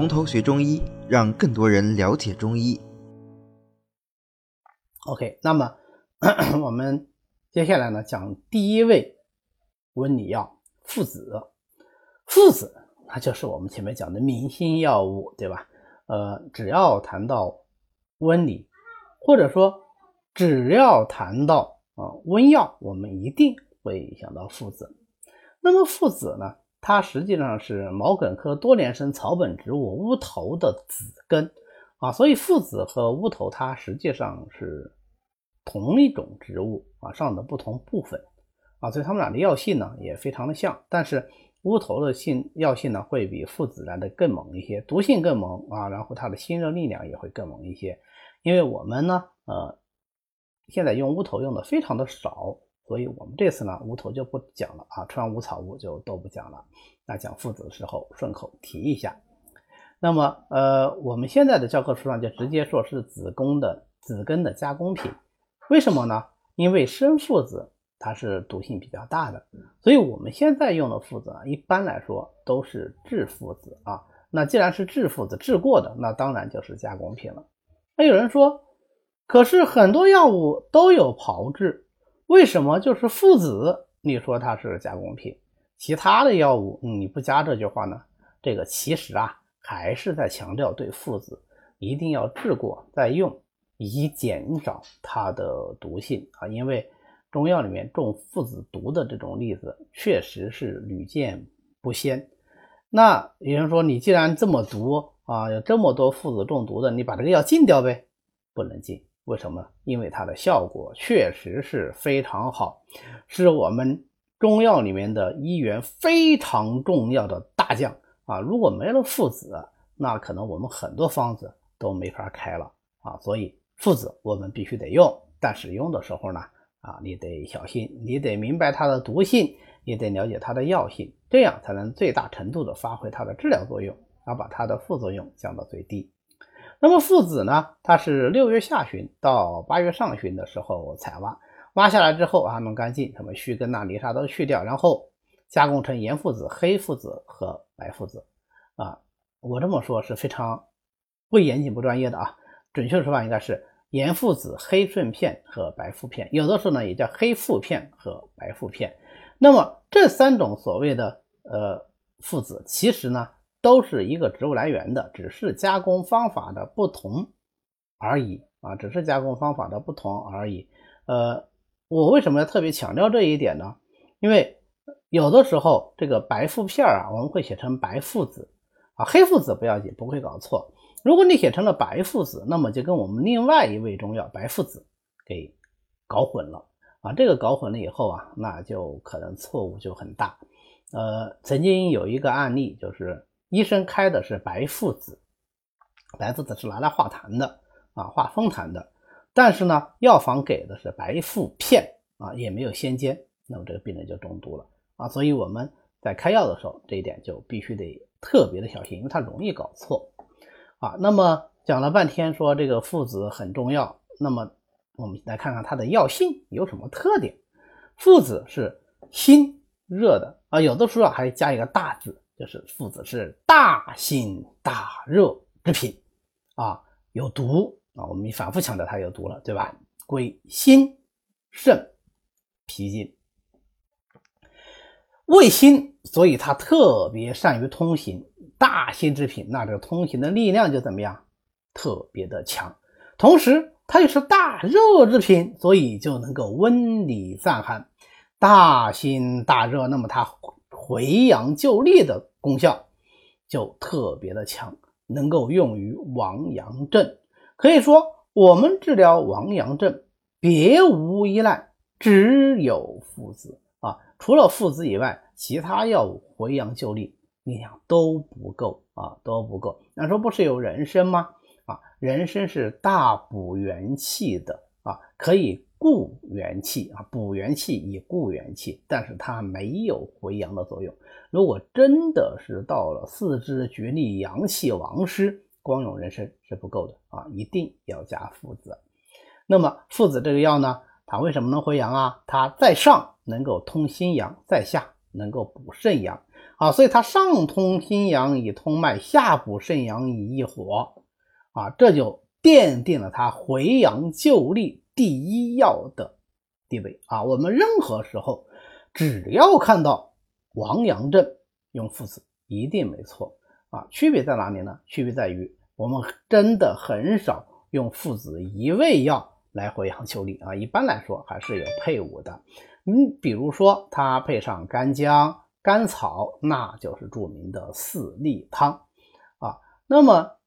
从头学中医，让更多人了解中医。OK，那么 我们接下来呢讲第一味温里药附子。附子它就是我们前面讲的明星药物，对吧？呃，只要谈到温里，或者说只要谈到啊温药，我们一定会想到附子。那么附子呢？它实际上是毛茛科多年生草本植物乌头的子根啊，所以附子和乌头它实际上是同一种植物啊上的不同部分啊，所以它们俩的药性呢也非常的像，但是乌头的性药性呢会比附子来的更猛一些，毒性更猛啊，然后它的辛热力量也会更猛一些，因为我们呢呃现在用乌头用的非常的少。所以我们这次呢，乌头就不讲了啊，川无草物就都不讲了。那讲附子的时候，顺口提一下。那么，呃，我们现在的教科书上就直接说是子宫的子根的加工品。为什么呢？因为生附子它是毒性比较大的，所以我们现在用的附子啊，一般来说都是制附子啊。那既然是制附子，制过的，那当然就是加工品了。那有人说，可是很多药物都有炮制。为什么就是附子？你说它是加工品，其他的药物你不加这句话呢？这个其实啊，还是在强调对附子一定要治过再用，以减少它的毒性啊。因为中药里面中附子毒的这种例子确实是屡见不鲜。那有人说，你既然这么毒啊，有这么多附子中毒的，你把这个药禁掉呗？不能禁。为什么？因为它的效果确实是非常好，是我们中药里面的一员非常重要的大将啊！如果没了附子，那可能我们很多方子都没法开了啊！所以附子我们必须得用，但使用的时候呢，啊，你得小心，你得明白它的毒性，也得了解它的药性，这样才能最大程度的发挥它的治疗作用，而把它的副作用降到最低。那么附子呢？它是六月下旬到八月上旬的时候采挖，挖下来之后啊，弄干净，什么须根呐、泥沙都去掉，然后加工成盐附子、黑附子和白附子。啊，我这么说是非常不严谨、不专业的啊。准确的说法应该是盐附子、黑顺片和白附片，有的时候呢也叫黑附片和白附片。那么这三种所谓的呃附子，其实呢。都是一个植物来源的，只是加工方法的不同而已啊，只是加工方法的不同而已。呃，我为什么要特别强调这一点呢？因为有的时候这个白附片啊，我们会写成白附子啊，黑附子不要紧，不会搞错。如果你写成了白附子，那么就跟我们另外一味中药白附子给搞混了啊，这个搞混了以后啊，那就可能错误就很大。呃，曾经有一个案例就是。医生开的是白附子，白附子是拿来化痰的啊，化风痰的。但是呢，药房给的是白附片啊，也没有先煎，那么这个病人就中毒了啊。所以我们在开药的时候，这一点就必须得特别的小心，因为它容易搞错啊。那么讲了半天说这个附子很重要，那么我们来看看它的药性有什么特点。附子是辛热的啊，有的时候还加一个大字。就是附子是大辛大热之品啊，有毒啊，我们反复强调它有毒了，对吧？归心、肾、脾经，胃辛，所以它特别善于通行。大辛之品，那这个通行的力量就怎么样？特别的强。同时，它又是大热之品，所以就能够温里散寒。大辛大热，那么它回阳救利的。功效就特别的强，能够用于亡阳症。可以说，我们治疗亡阳症别无依赖，只有附子啊。除了附子以外，其他药物回阳救力力量都不够啊，都不够。那说不是有人参吗？啊，人参是大补元气的啊，可以。固元气啊，补元气以固元气，但是它没有回阳的作用。如果真的是到了四肢绝力、阳气亡失，光用人参是不够的啊，一定要加附子。那么附子这个药呢，它为什么能回阳啊？它在上能够通心阳，在下能够补肾阳啊，所以它上通心阳以通脉，下补肾阳以益火啊，这就奠定了它回阳救利第一要的地位啊。我们任何时候只要看到王阳症，用附子一定没错啊。区别在哪里呢？区别在于我们真的很少用附子一味药来回阳救利啊。一般来说还是有配伍的。嗯，比如说它配上干姜。甘草，那就是著名的四逆汤啊。那么，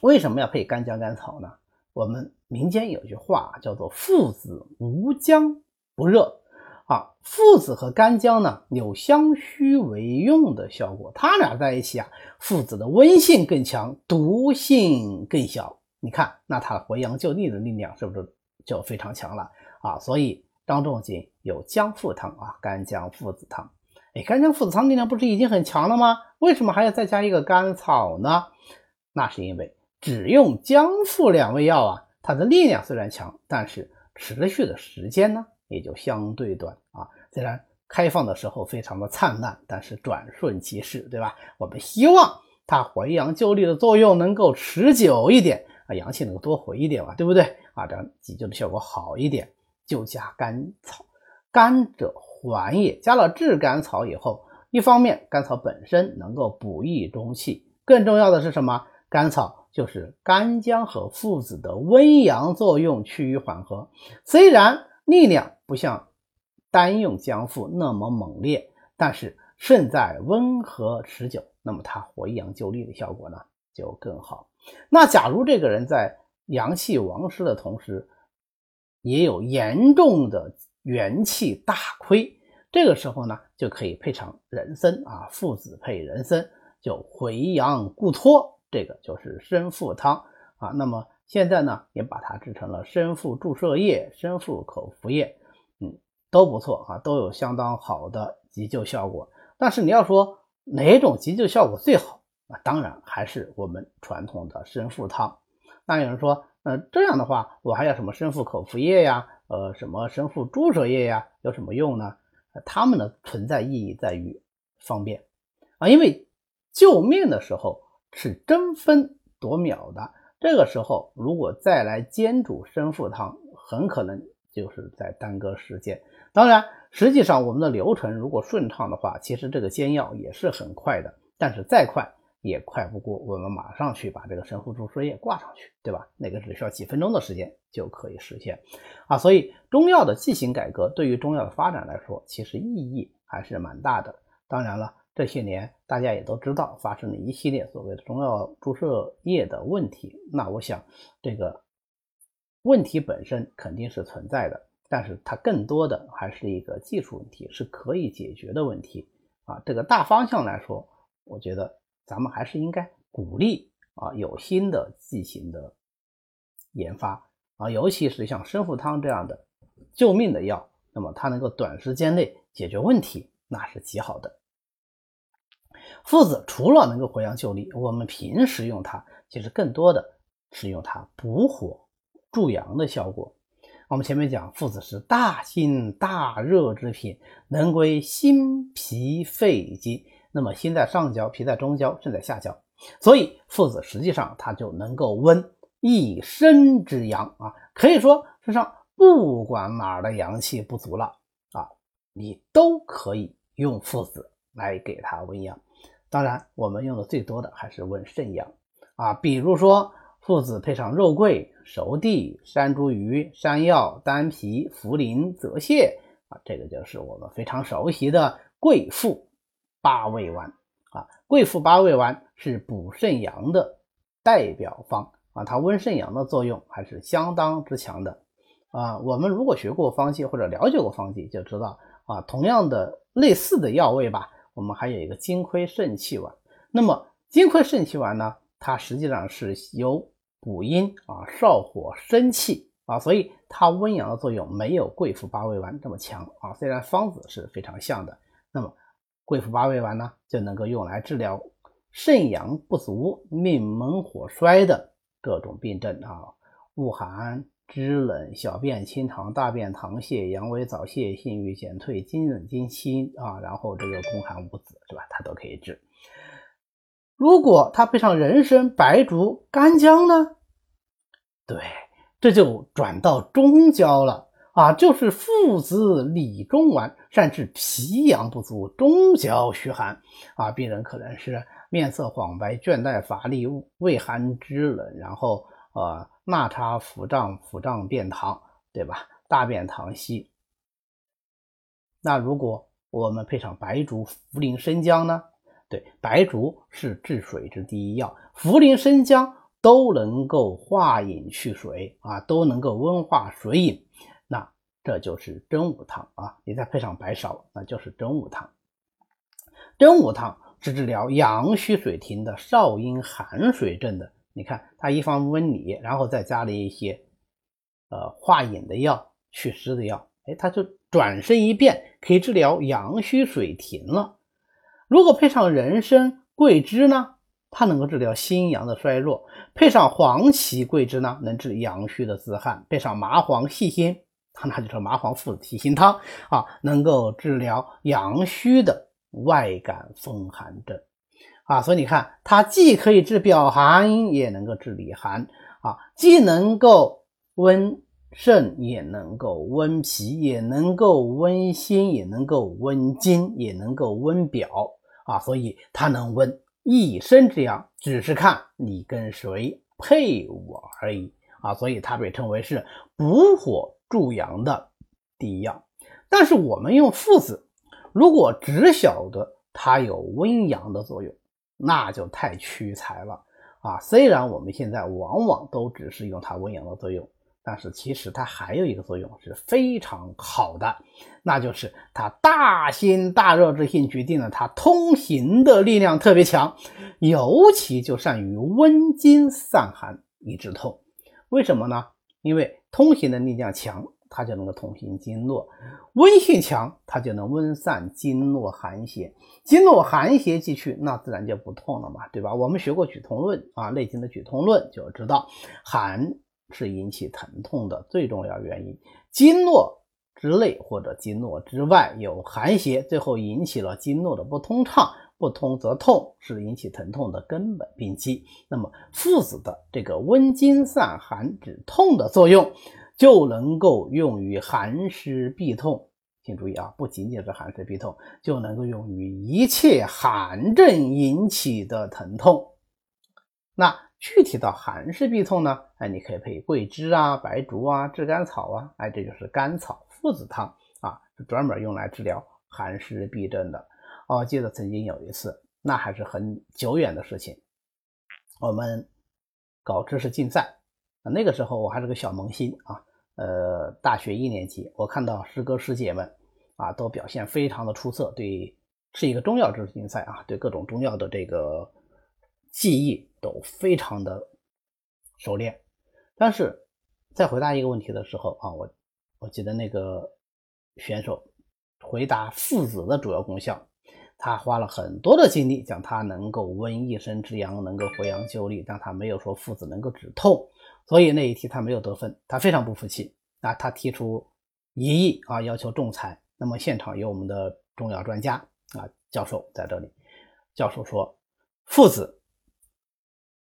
为什么要配干姜、甘草呢？我们民间有句话叫做“附子无姜不热”啊。附子和干姜呢有相须为用的效果，它俩在一起啊，附子的温性更强，毒性更小。你看，那它回阳救逆的力量是不是就非常强了啊？所以。张仲景有姜附汤啊，干姜附子汤。哎，干姜附子汤力量不是已经很强了吗？为什么还要再加一个甘草呢？那是因为只用姜附两味药啊，它的力量虽然强，但是持续的时间呢也就相对短啊。虽然开放的时候非常的灿烂，但是转瞬即逝，对吧？我们希望它回阳救力的作用能够持久一点啊，阳气能够多回一点嘛，对不对？啊，这样急救的效果好一点。就加甘草，甘者缓也。加了炙甘草以后，一方面甘草本身能够补益中气，更重要的是什么？甘草就是干姜和附子的温阳作用趋于缓和。虽然力量不像单用姜附那么猛烈，但是胜在温和持久。那么它回阳救利的效果呢就更好。那假如这个人在阳气亡失的同时，也有严重的元气大亏，这个时候呢，就可以配上人参啊，附子配人参就回阳固脱，这个就是参附汤啊。那么现在呢，也把它制成了参附注射液、参附口服液，嗯，都不错啊，都有相当好的急救效果。但是你要说哪种急救效果最好啊？当然还是我们传统的参附汤。那有人说。呃，这样的话，我还要什么生附口服液呀？呃，什么生附注射液呀？有什么用呢？它们的存在意义在于方便啊，因为救命的时候是争分夺秒的，这个时候如果再来煎煮参附汤，很可能就是在耽搁时间。当然，实际上我们的流程如果顺畅的话，其实这个煎药也是很快的，但是再快。也快不过我们马上去把这个神附注射液挂上去，对吧？那个只需要几分钟的时间就可以实现啊。所以中药的剂型改革对于中药的发展来说，其实意义还是蛮大的。当然了，这些年大家也都知道发生了一系列所谓的中药注射液的问题。那我想这个问题本身肯定是存在的，但是它更多的还是一个技术问题，是可以解决的问题啊。这个大方向来说，我觉得。咱们还是应该鼓励啊，有新的剂型的研发啊，尤其是像生附汤这样的救命的药，那么它能够短时间内解决问题，那是极好的。附子除了能够回阳救利，我们平时用它，其实更多的是用它补火助阳的效果。我们前面讲，附子是大辛大热之品，能归心脾肺经。那么心在上焦，脾在中焦，肾在下焦，所以附子实际上它就能够温一身之阳啊，可以说身上不管哪儿的阳气不足了啊，你都可以用附子来给它温阳。当然，我们用的最多的还是温肾阳啊，比如说附子配上肉桂、熟地、山茱萸、山药、丹皮、茯苓、泽泻啊，这个就是我们非常熟悉的桂附。八味丸啊，桂附八味丸是补肾阳的代表方啊，它温肾阳的作用还是相当之强的啊。我们如果学过方剂或者了解过方剂，就知道啊，同样的类似的药味吧，我们还有一个金匮肾气丸。那么金匮肾气丸呢，它实际上是有补阴啊、少火生气啊，所以它温阳的作用没有桂附八味丸这么强啊。虽然方子是非常像的，那么。桂附八味丸呢，就能够用来治疗肾阳不足、命门火衰的各种病症啊，恶寒、肢冷、小便清长、大便溏泻、阳痿早泄、性欲减退、经冷经期啊，然后这个宫寒无子是吧？它都可以治。如果它配上人参、白术、干姜呢？对，这就转到中焦了啊，就是附子理中丸，善治脾阳不足、中焦虚寒啊。病人可能是面色黄白、倦怠乏力、畏寒肢冷，然后呃纳差腹胀、腹胀便溏，对吧？大便溏稀。那如果我们配上白术、茯苓、生姜呢？对，白术是治水之第一药，茯苓、生姜都能够化饮去水啊，都能够温化水饮。那这就是真武汤啊，你再配上白芍，那就是真武汤。真武汤是治疗阳虚水停的少阴寒水症的。你看，它一方温里，然后再加了一些呃化饮的药、祛湿的药，哎，它就转身一变，可以治疗阳虚水停了。如果配上人参、桂枝呢，它能够治疗心阳的衰弱；配上黄芪、桂枝呢，能治阳虚的自汗；配上麻黄、细辛，它那就是麻黄附子提心汤啊，能够治疗阳虚的外感风寒症。啊。所以你看，它既可以治表寒，也能够治里寒啊，既能够温肾，也能够温脾，也能够温心，也能够温经，也能够温表。啊，所以它能温一身之阳，只是看你跟谁配伍而已啊。所以它被称为是补火助阳的第一药。但是我们用附子，如果只晓得它有温阳的作用，那就太屈才了啊。虽然我们现在往往都只是用它温阳的作用。但是其实它还有一个作用是非常好的，那就是它大辛大热之性决定了它通行的力量特别强，尤其就善于温经散寒以止痛。为什么呢？因为通行的力量强，它就能够通行经络；温性强，它就能温散经络寒邪。经络寒邪既去，那自然就不痛了嘛，对吧？我们学过《举痛论》啊，《内经》的《举痛论》就知道寒。是引起疼痛的最重要原因。经络之内或者经络之外有寒邪，最后引起了经络的不通畅，不通则痛，是引起疼痛的根本病机。那么附子的这个温经散寒止痛的作用，就能够用于寒湿痹痛。请注意啊，不仅仅是寒湿痹痛，就能够用于一切寒症引起的疼痛。那。具体到寒湿痹痛呢，哎，你可以配桂枝啊、白术啊、炙甘草啊，哎，这就是甘草附子汤啊，是专门用来治疗寒湿痹症的。哦，记得曾经有一次，那还是很久远的事情，我们搞知识竞赛，那个时候我还是个小萌新啊，呃，大学一年级，我看到师哥师姐们啊，都表现非常的出色，对，是一个中药知识竞赛啊，对各种中药的这个。记忆都非常的熟练，但是在回答一个问题的时候啊，我我记得那个选手回答附子的主要功效，他花了很多的精力讲他能够温一身之阳，能够回阳救力，但他没有说附子能够止痛，所以那一题他没有得分，他非常不服气啊，他提出异议啊，要求仲裁。那么现场有我们的中药专家啊教授在这里，教授说附子。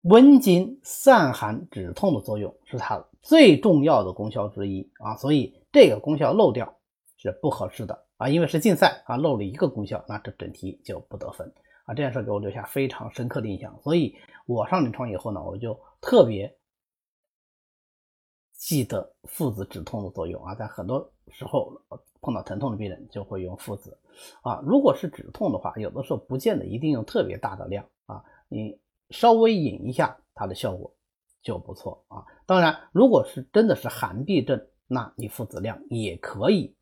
温经散寒止痛的作用是它最重要的功效之一啊，所以这个功效漏掉是不合适的啊，因为是竞赛啊，漏了一个功效，那这整题就不得分啊。这件事给我留下非常深刻的印象，所以我上临床以后呢，我就特别记得附子止痛的作用啊，在很多时候碰到疼痛的病人就会用附子啊。如果是止痛的话，有的时候不见得一定用特别大的量啊，你。稍微引一下，它的效果就不错啊。当然，如果是真的是寒痹症，那你附子量也可以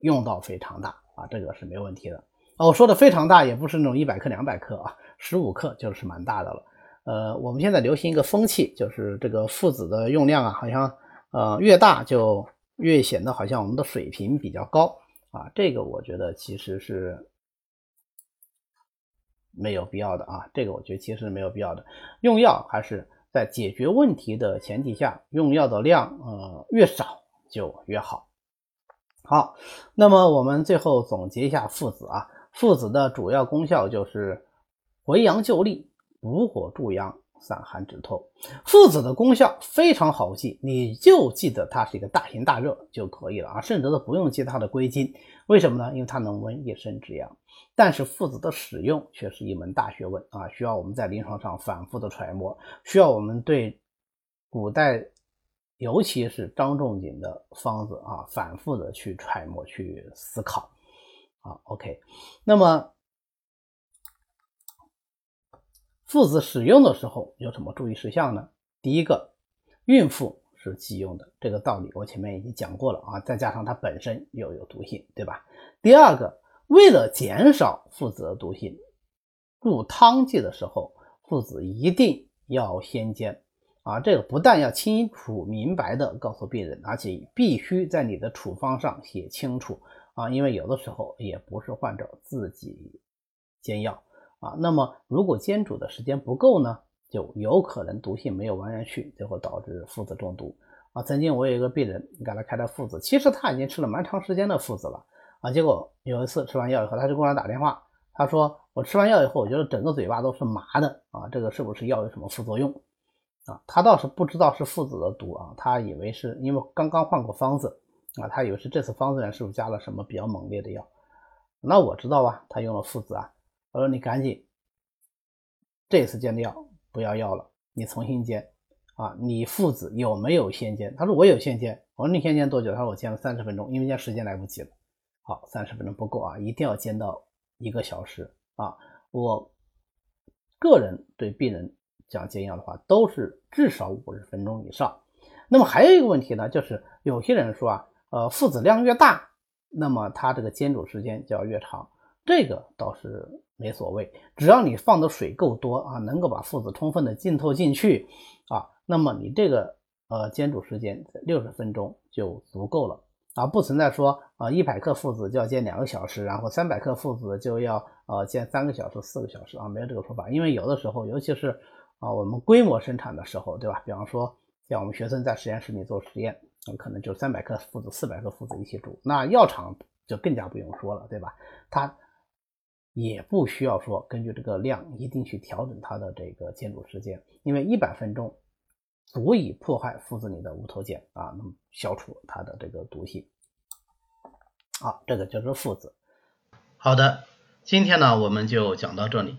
用到非常大啊，这个是没问题的。我说的非常大，也不是那种一百克、两百克啊，十五克就是蛮大的了。呃，我们现在流行一个风气，就是这个附子的用量啊，好像呃越大就越显得好像我们的水平比较高啊。这个我觉得其实是。没有必要的啊，这个我觉得其实是没有必要的。用药还是在解决问题的前提下，用药的量呃越少就越好。好，那么我们最后总结一下附子啊，附子的主要功效就是回阳救利、补火助阳。散寒止痛，附子的功效非常好记，你就记得它是一个大寒大热就可以了啊，甚至都不用记它的归经。为什么呢？因为它能温一身之阳。但是附子的使用却是一门大学问啊，需要我们在临床上反复的揣摩，需要我们对古代，尤其是张仲景的方子啊，反复的去揣摩、去思考。啊，OK，那么。附子使用的时候有什么注意事项呢？第一个，孕妇是忌用的，这个道理我前面已经讲过了啊。再加上它本身又有毒性，对吧？第二个，为了减少附子的毒性，入汤剂的时候，附子一定要先煎啊。这个不但要清楚明白的告诉病人，而且必须在你的处方上写清楚啊，因为有的时候也不是患者自己煎药。啊，那么如果煎煮的时间不够呢，就有可能毒性没有完全去，最后导致附子中毒。啊，曾经我有一个病人给他开的附子，其实他已经吃了蛮长时间的附子了。啊，结果有一次吃完药以后，他就给我打电话，他说我吃完药以后，我觉得整个嘴巴都是麻的。啊，这个是不是药有什么副作用？啊，他倒是不知道是附子的毒啊，他以为是因为刚刚换过方子，啊，他以为是这次方子里是不是加了什么比较猛烈的药？那我知道啊，他用了附子啊。我说你赶紧，这次煎的药不要要了，你重新煎啊！你附子有没有先煎？他说我有先煎。我说你先煎多久？他说我煎了三十分钟，因为煎时间来不及了。好，三十分钟不够啊，一定要煎到一个小时啊！我个人对病人讲煎药的话，都是至少五十分钟以上。那么还有一个问题呢，就是有些人说啊，呃，附子量越大，那么它这个煎煮时间就要越长。这个倒是没所谓，只要你放的水够多啊，能够把附子充分的浸透进去啊，那么你这个呃煎煮时间六十分钟就足够了啊，不存在说啊一百克附子就要煎两个小时，然后三百克附子就要呃煎三个小时、四个小时啊，没有这个说法，因为有的时候，尤其是啊我们规模生产的时候，对吧？比方说像我们学生在实验室里做实验，那可能就三百克附子、四百克附子一起煮，那药厂就更加不用说了，对吧？它也不需要说根据这个量一定去调整它的这个煎煮时间，因为一百分钟足以破坏附子里的无头碱啊，那么消除它的这个毒性。好，这个就是附子。好的，今天呢我们就讲到这里。